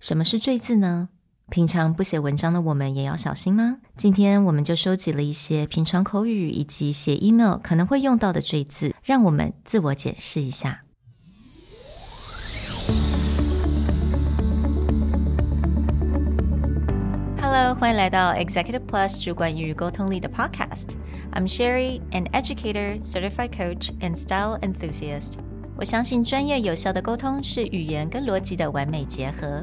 什么是赘字呢？平常不写文章的我们也要小心吗？今天我们就收集了一些平常口语以及写 email 可能会用到的赘字，让我们自我检视一下。Hello，欢迎来到 Executive Plus 主管与沟通力的 Podcast。I'm Sherry, an educator, certified coach, and style enthusiast. 我相信专业有效的沟通是语言跟逻辑的完美结合。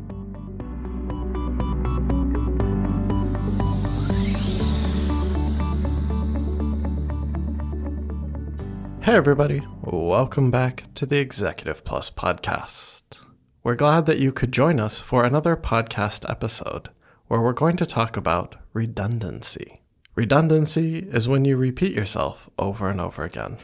Hey, everybody. Welcome back to the Executive Plus podcast. We're glad that you could join us for another podcast episode where we're going to talk about redundancy. Redundancy is when you repeat yourself over and over again.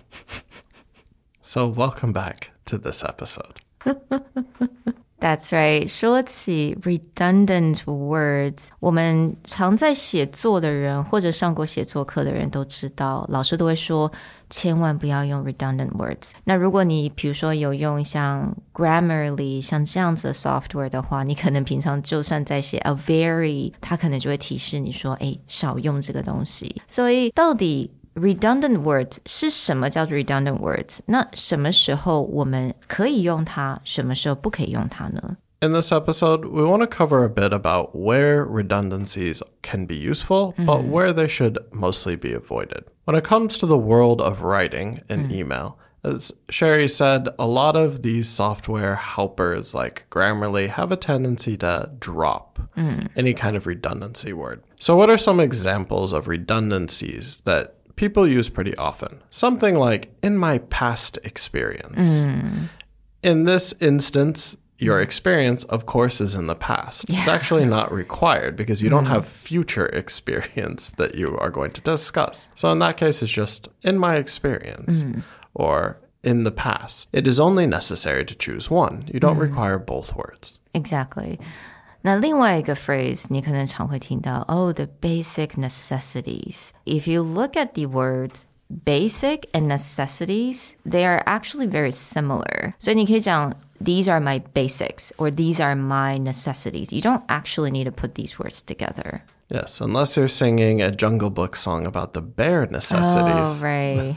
so, welcome back to this episode. That's right。说起 redundant words，我们常在写作的人或者上过写作课的人都知道，老师都会说千万不要用 redundant words。那如果你比如说有用像 Grammarly 像这样子的 software 的话，你可能平常就算在写 a very，它可能就会提示你说，哎，少用这个东西。所以到底 redundant words 是什么叫做 redundant words？那什么时候我们可以用它，什么时候不可以用它呢？In this episode, we want to cover a bit about where redundancies can be useful, mm -hmm. but where they should mostly be avoided. When it comes to the world of writing in mm. email, as Sherry said, a lot of these software helpers like Grammarly have a tendency to drop mm. any kind of redundancy word. So, what are some examples of redundancies that people use pretty often. Something like, in my past experience. Mm. In this instance, your experience, of course, is in the past. Yeah. It's actually not required because you mm. don't have future experience that you are going to discuss. So in that case, it's just in my experience mm. or in the past. It is only necessary to choose one. You don't mm. require both words. Exactly. 那另外一个 phrase 你可能常会听到，oh the basic necessities. If you look at the words basic and necessities, they are actually very similar. 所以你可以讲 these are my basics or these are my necessities. You don't actually need to put these words together. Yes, unless you're singing a Jungle Book song about the bare necessities. Oh, right.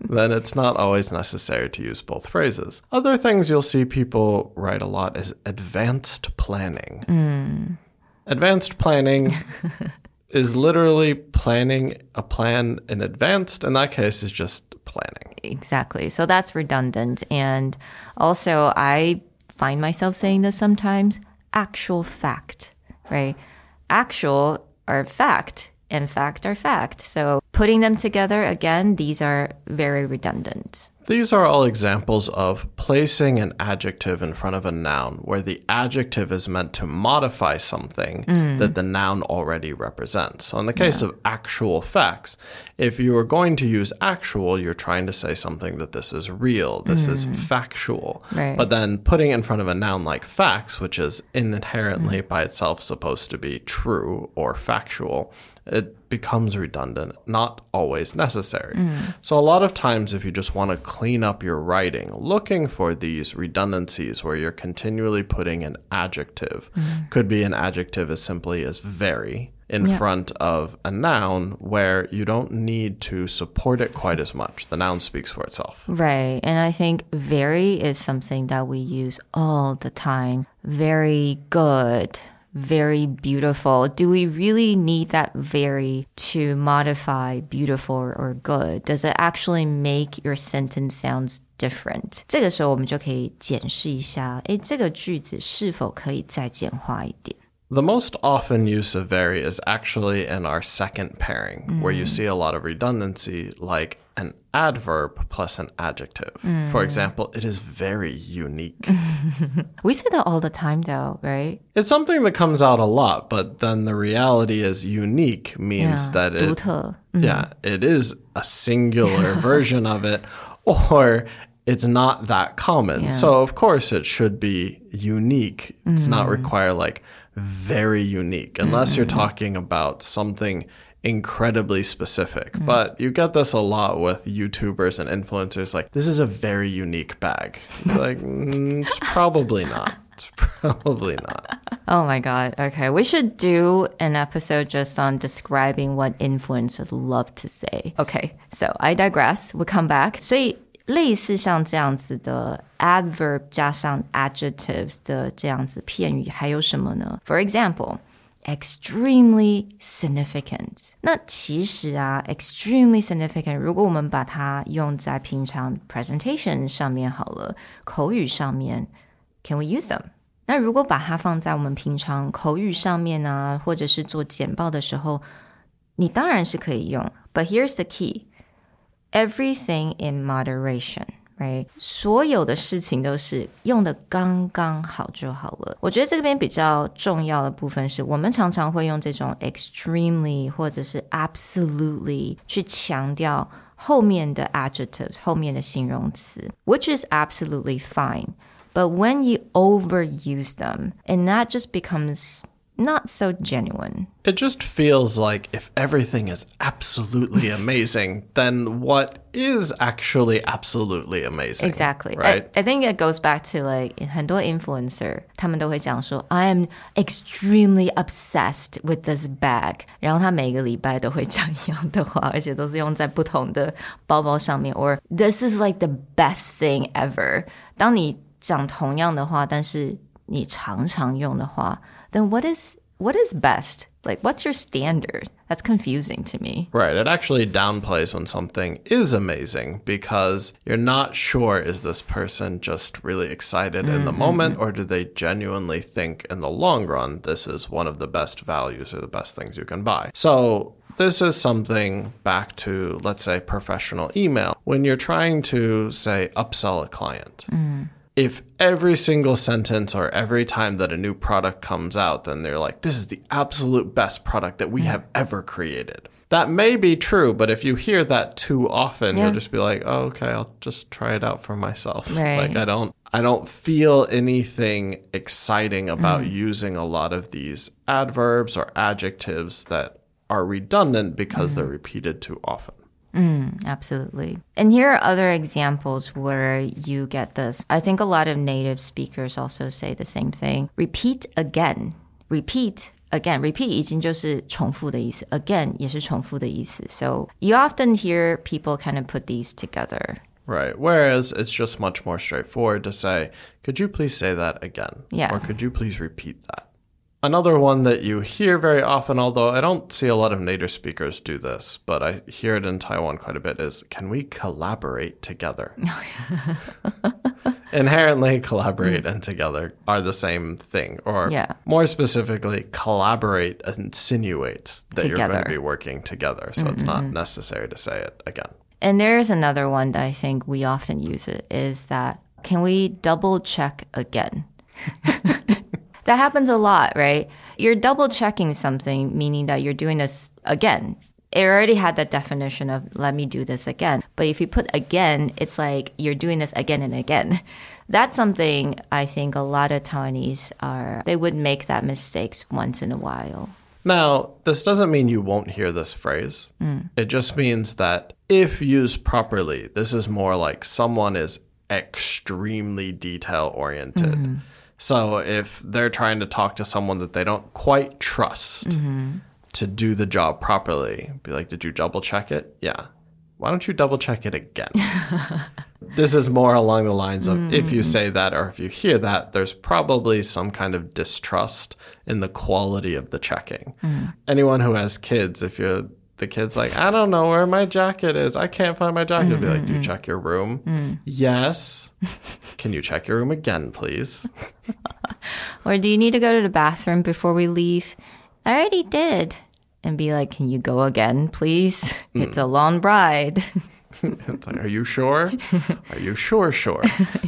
then it's not always necessary to use both phrases. Other things you'll see people write a lot is advanced planning. Mm. Advanced planning is literally planning a plan in advance. In that case, is just planning. Exactly. So that's redundant. And also, I find myself saying this sometimes actual fact, right? actual are fact and fact are fact. So putting them together again, these are very redundant. These are all examples of placing an adjective in front of a noun where the adjective is meant to modify something mm. that the noun already represents. So, in the case yeah. of actual facts, if you are going to use actual, you're trying to say something that this is real, this mm. is factual. Right. But then putting it in front of a noun like facts, which is inherently mm. by itself supposed to be true or factual, it becomes redundant, not always necessary. Mm. So, a lot of times, if you just want to clean up your writing, looking for these redundancies where you're continually putting an adjective, mm. could be an adjective as simply as very in yeah. front of a noun where you don't need to support it quite as much. The noun speaks for itself. Right. And I think very is something that we use all the time. Very good very beautiful. Do we really need that very to modify beautiful or good? Does it actually make your sentence sounds different? 这个时候我们就可以检视一下，诶，这个句子是否可以再简化一点。the most often use of very is actually in our second pairing, mm. where you mm. see a lot of redundancy, like an adverb plus an adjective. For mm. example, it is very unique. We say that all the time, though, right? it's something that comes out a lot, but then the reality is unique means Yeah, that it, 独特。yeah, it is a singular version of it, or it's not that common. So of course it should be unique. It's not mm. require like very unique, unless you're mm. talking about something incredibly specific. But you get this a lot with YouTubers and influencers. Like this is a very unique bag. like mm, it's probably not. It's probably not. Oh my God. Okay. We should do an episode just on describing what influencers love to say. Okay. So I digress. We'll come back. 所以类似像这样子的 adverb 加上 adjectives 的这样子片语还有什么呢？For example, extremely significant. 那其实啊，extremely significant，如果我们把它用在平常 presentation 上面好了，口语上面，can we use them？那如果把它放在我们平常口语上面啊，或者是做简报的时候，你当然是可以用。But here's the key: everything in moderation. Right，所有的事情都是用的刚刚好就好了。我觉得这边比较重要的部分是我们常常会用这种 extremely 或者是 absolutely 去强调后面的 adjectives 后面的形容词，which is absolutely fine. But when you overuse them, and that just becomes not so genuine. It just feels like if everything is absolutely amazing, then what is actually absolutely amazing? Exactly. Right? I, I think it goes back to like 很多 influencer 他们都会讲说 I am extremely obsessed with this bag，然后他每个礼拜都会讲一样的话，而且都是用在不同的包包上面，or this is like the best thing ever。当你讲同样的话，但是 你常常用的话，then what is what is best? Like what's your standard? That's confusing to me. Right. It actually downplays when something is amazing because you're not sure is this person just really excited in the moment or do they genuinely think in the long run this is one of the best values or the best things you can buy? So this is something back to, let's say, professional email. When you're trying to, say, upsell a client, if every single sentence or every time that a new product comes out, then they're like, this is the absolute best product that we have ever created. That may be true, but if you hear that too often, Yeah. you'll just be like, oh, okay, I'll just try it out for myself. Right. Like I don't I don't feel anything exciting about mm. using a lot of these adverbs or adjectives that are redundant because they're mm. repeated too often. Absolutely. And here are other examples where you get this. I think a lot of native speakers also say the same thing. Repeat again. Repeat again. Repeat 已经就是重复的意思，again 也是重复的意思。So you often hear people kind of put these together. Right. Whereas it's just much more straightforward to say, could you please say that again? Yeah. Or could you please repeat that? Another one that you hear very often, although I don't see a lot of native speakers do this, but I hear it in Taiwan quite a bit, is can we collaborate together? Inherently, collaborate and together are the same thing. Or Yeah. more specifically, collaborate insinuates that you're going to be working together. So it's not mm-hmm. necessary to say it again. And there's another one that I think we often use it is that can we double check again? that happens a lot, right? You're double checking something, meaning that you're doing this again. It already had that definition of let me do this again. But if you put again, it's like you're doing this again and again. That's something I think a lot of Taiwanese are, they would make that mistakes once in a while. Now, this doesn't mean you won't hear this phrase. Mm. It just means that if used properly, this is more like someone is extremely detail oriented. Mm. So if they're trying to talk to someone that they don't quite trust mm-hmm. to do the job properly, be like, Did you double check it? Yeah. Why don't you double check it again? this is more along the lines of if you mm. say that or if you hear that, there's probably some kind of distrust in the quality of the checking. Mm. Anyone who has kids, if you're the kid's like, I don't know where my jacket is. I can't find my jacket. Be like, Do you mm-hmm. check your room? Mm. Yes. Can you check your room again, please? Or do you need to go to the bathroom before we leave? I already did. And be like, can you go again, please? Mm. It's a long ride. it's like, are you sure? Are you sure? Sure.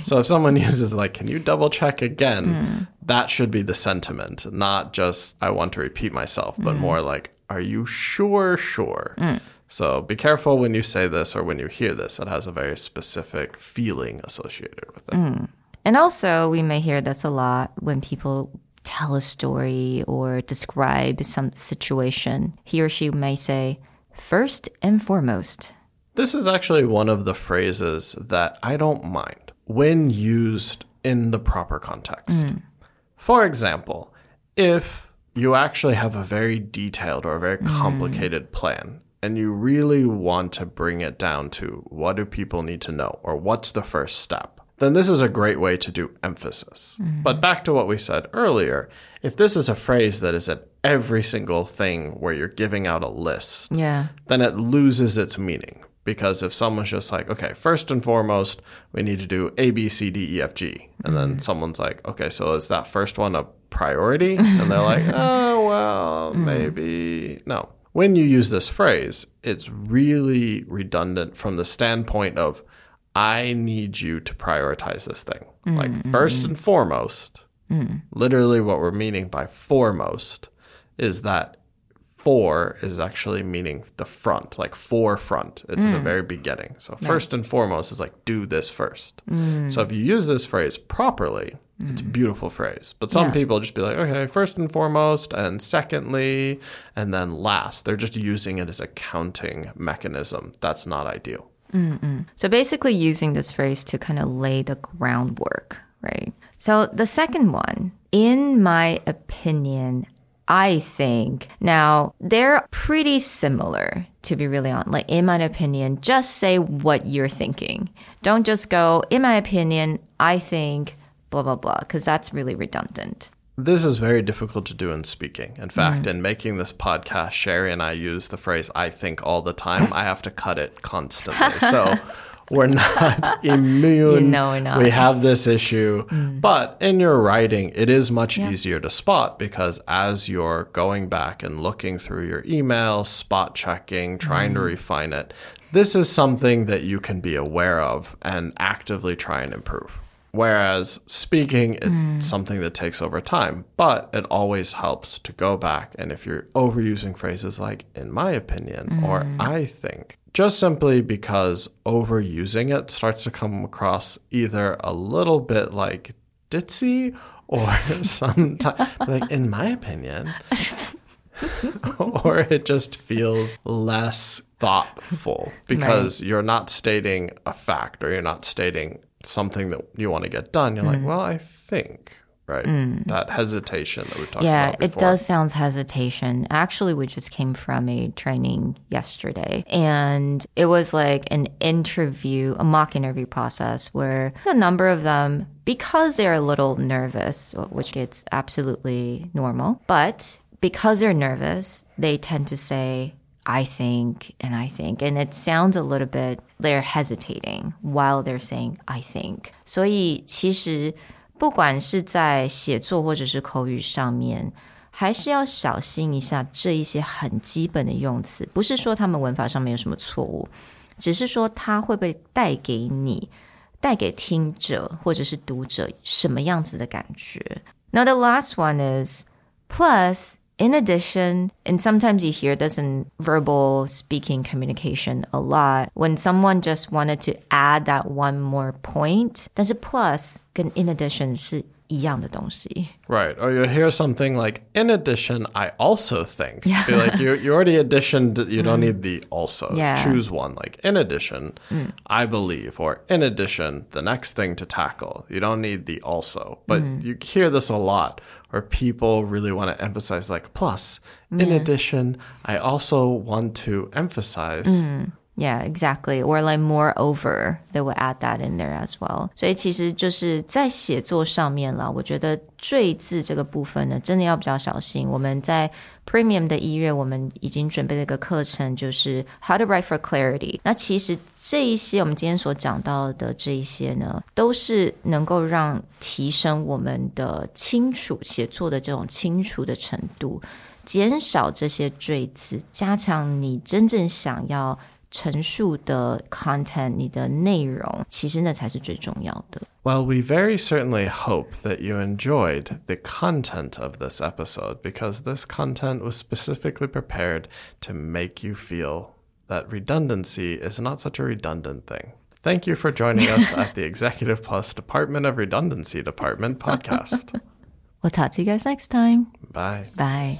so if someone uses like, can you double check again? Mm. That should be the sentiment, not just I want to repeat myself, but mm-hmm. more like, are you sure? Sure. Mm. So be careful when you say this or when you hear this. It has a very specific feeling associated with it. Mm. And also, we may hear this a lot when people tell a story or describe some situation. He or she may say, first and foremost. This is actually one of the phrases that I don't mind when used in the proper context. Mm. For example, if you actually have a very detailed or a very hmm. complicated plan and you really want to bring it down to what do people need to know or what's the first step, then this is a great way to do emphasis. Hmm. But back to what we said earlier, if this is a phrase that is at every single thing where you're giving out a list, Yeah. then it loses its meaning. Because if someone's just like, okay, first and foremost, we need to do A, B, C, D, E, F, G. And then mm-hmm. someone's like, okay, so is that first one a priority? And they're like, oh, well, mm. maybe. No. When you use this phrase, it's really redundant from the standpoint of, I need you to prioritize this thing. Like, mm-hmm. first and foremost, mm. literally what we're meaning by foremost is that for is actually meaning the front, like forefront. It's in the mm. very beginning. So first and foremost is like do this first. Mm. So if you use this phrase properly, it's a mm. beautiful phrase. But some Yeah. people just be like, okay, first and foremost, and secondly, and then last. They're just using it as a counting mechanism. That's not ideal. So basically, using this phrase to kind of lay the groundwork, right? So the second one, in my opinion, I think. Now, they're pretty similar, to be really honest. Like, in my opinion, just say what you're thinking. Don't just go, in my opinion, I think, blah, blah, blah, because that's really redundant. This is very difficult to do in speaking. In fact, mm. in making this podcast, Sherry and I use the phrase I think all the time. I have to cut it constantly. So we're not immune. Know we're not. We have this issue. Mm. But in your writing, it is much easier to spot because as you're going back and looking through your email, spot checking, trying to mm. refine it, this is something that you can be aware of and actively try and improve. Whereas speaking, it's mm. something that takes over time, but it always helps to go back. And if you're overusing phrases like, in my opinion, or I think, just simply because overusing it starts to come across either a little bit like ditzy or sometimes like, in my opinion, or it just feels less thoughtful because you're not stating a fact or you're not stating something that you want to get done. You're like, mm-hmm. well, I think, right? That hesitation that we talked Yeah, about it before. does sound hesitation. Actually, we just came from a training yesterday, and it was like an interview, a mock interview process where a number of them, because they're a little nervous, which is absolutely normal, but because they're nervous, they tend to say, I think and I think. And it sounds a little bit, they're hesitating while they're saying I think. 所以其实 不管是在写作或者是口语上面，还是要小心一下这一些很基本的用词。不是说他们文法上面有什么错误，只是说它会被带给你、带给听者或者是读者什么样子的感觉。Now the last one is plus. In addition, and sometimes you hear this in verbal speaking communication a lot, when someone just wanted to add that one more point, 但是 plus 跟 in addition 是 一样的东西。 Right. Or you hear something like, in addition, I also think. Be like, you, you already additioned, you don't need the also. Yeah. Choose one. Like, in addition, I believe. Or, in addition, the next thing to tackle. You don't need the also. But you hear this a lot where people really want to emphasize, like, plus, in addition, I also want to emphasize. Yeah, exactly. Or like moreover, they will add that in there as well. 所以其实就是在写作上面了，我觉得赘字这个部分呢，真的要比较小心。我们在 Premium 的一月，我们已经准备了一个课程，就是 How to Write for Clarity。那其实这一些我们今天所讲到的这一些呢，都是能够让提升我们的清楚写作的这种清楚的程度。减少这些赘字，加强你真正想要 陈述的 content，你的内容，其实那才是最重要的。Well, we very certainly hope that you enjoyed the content of this episode because this content was specifically prepared to make you feel that redundancy is not such a redundant thing. Thank you for joining us at the Executive Plus Department of Redundancy Department podcast. We'll talk to you guys next time. Bye. Bye.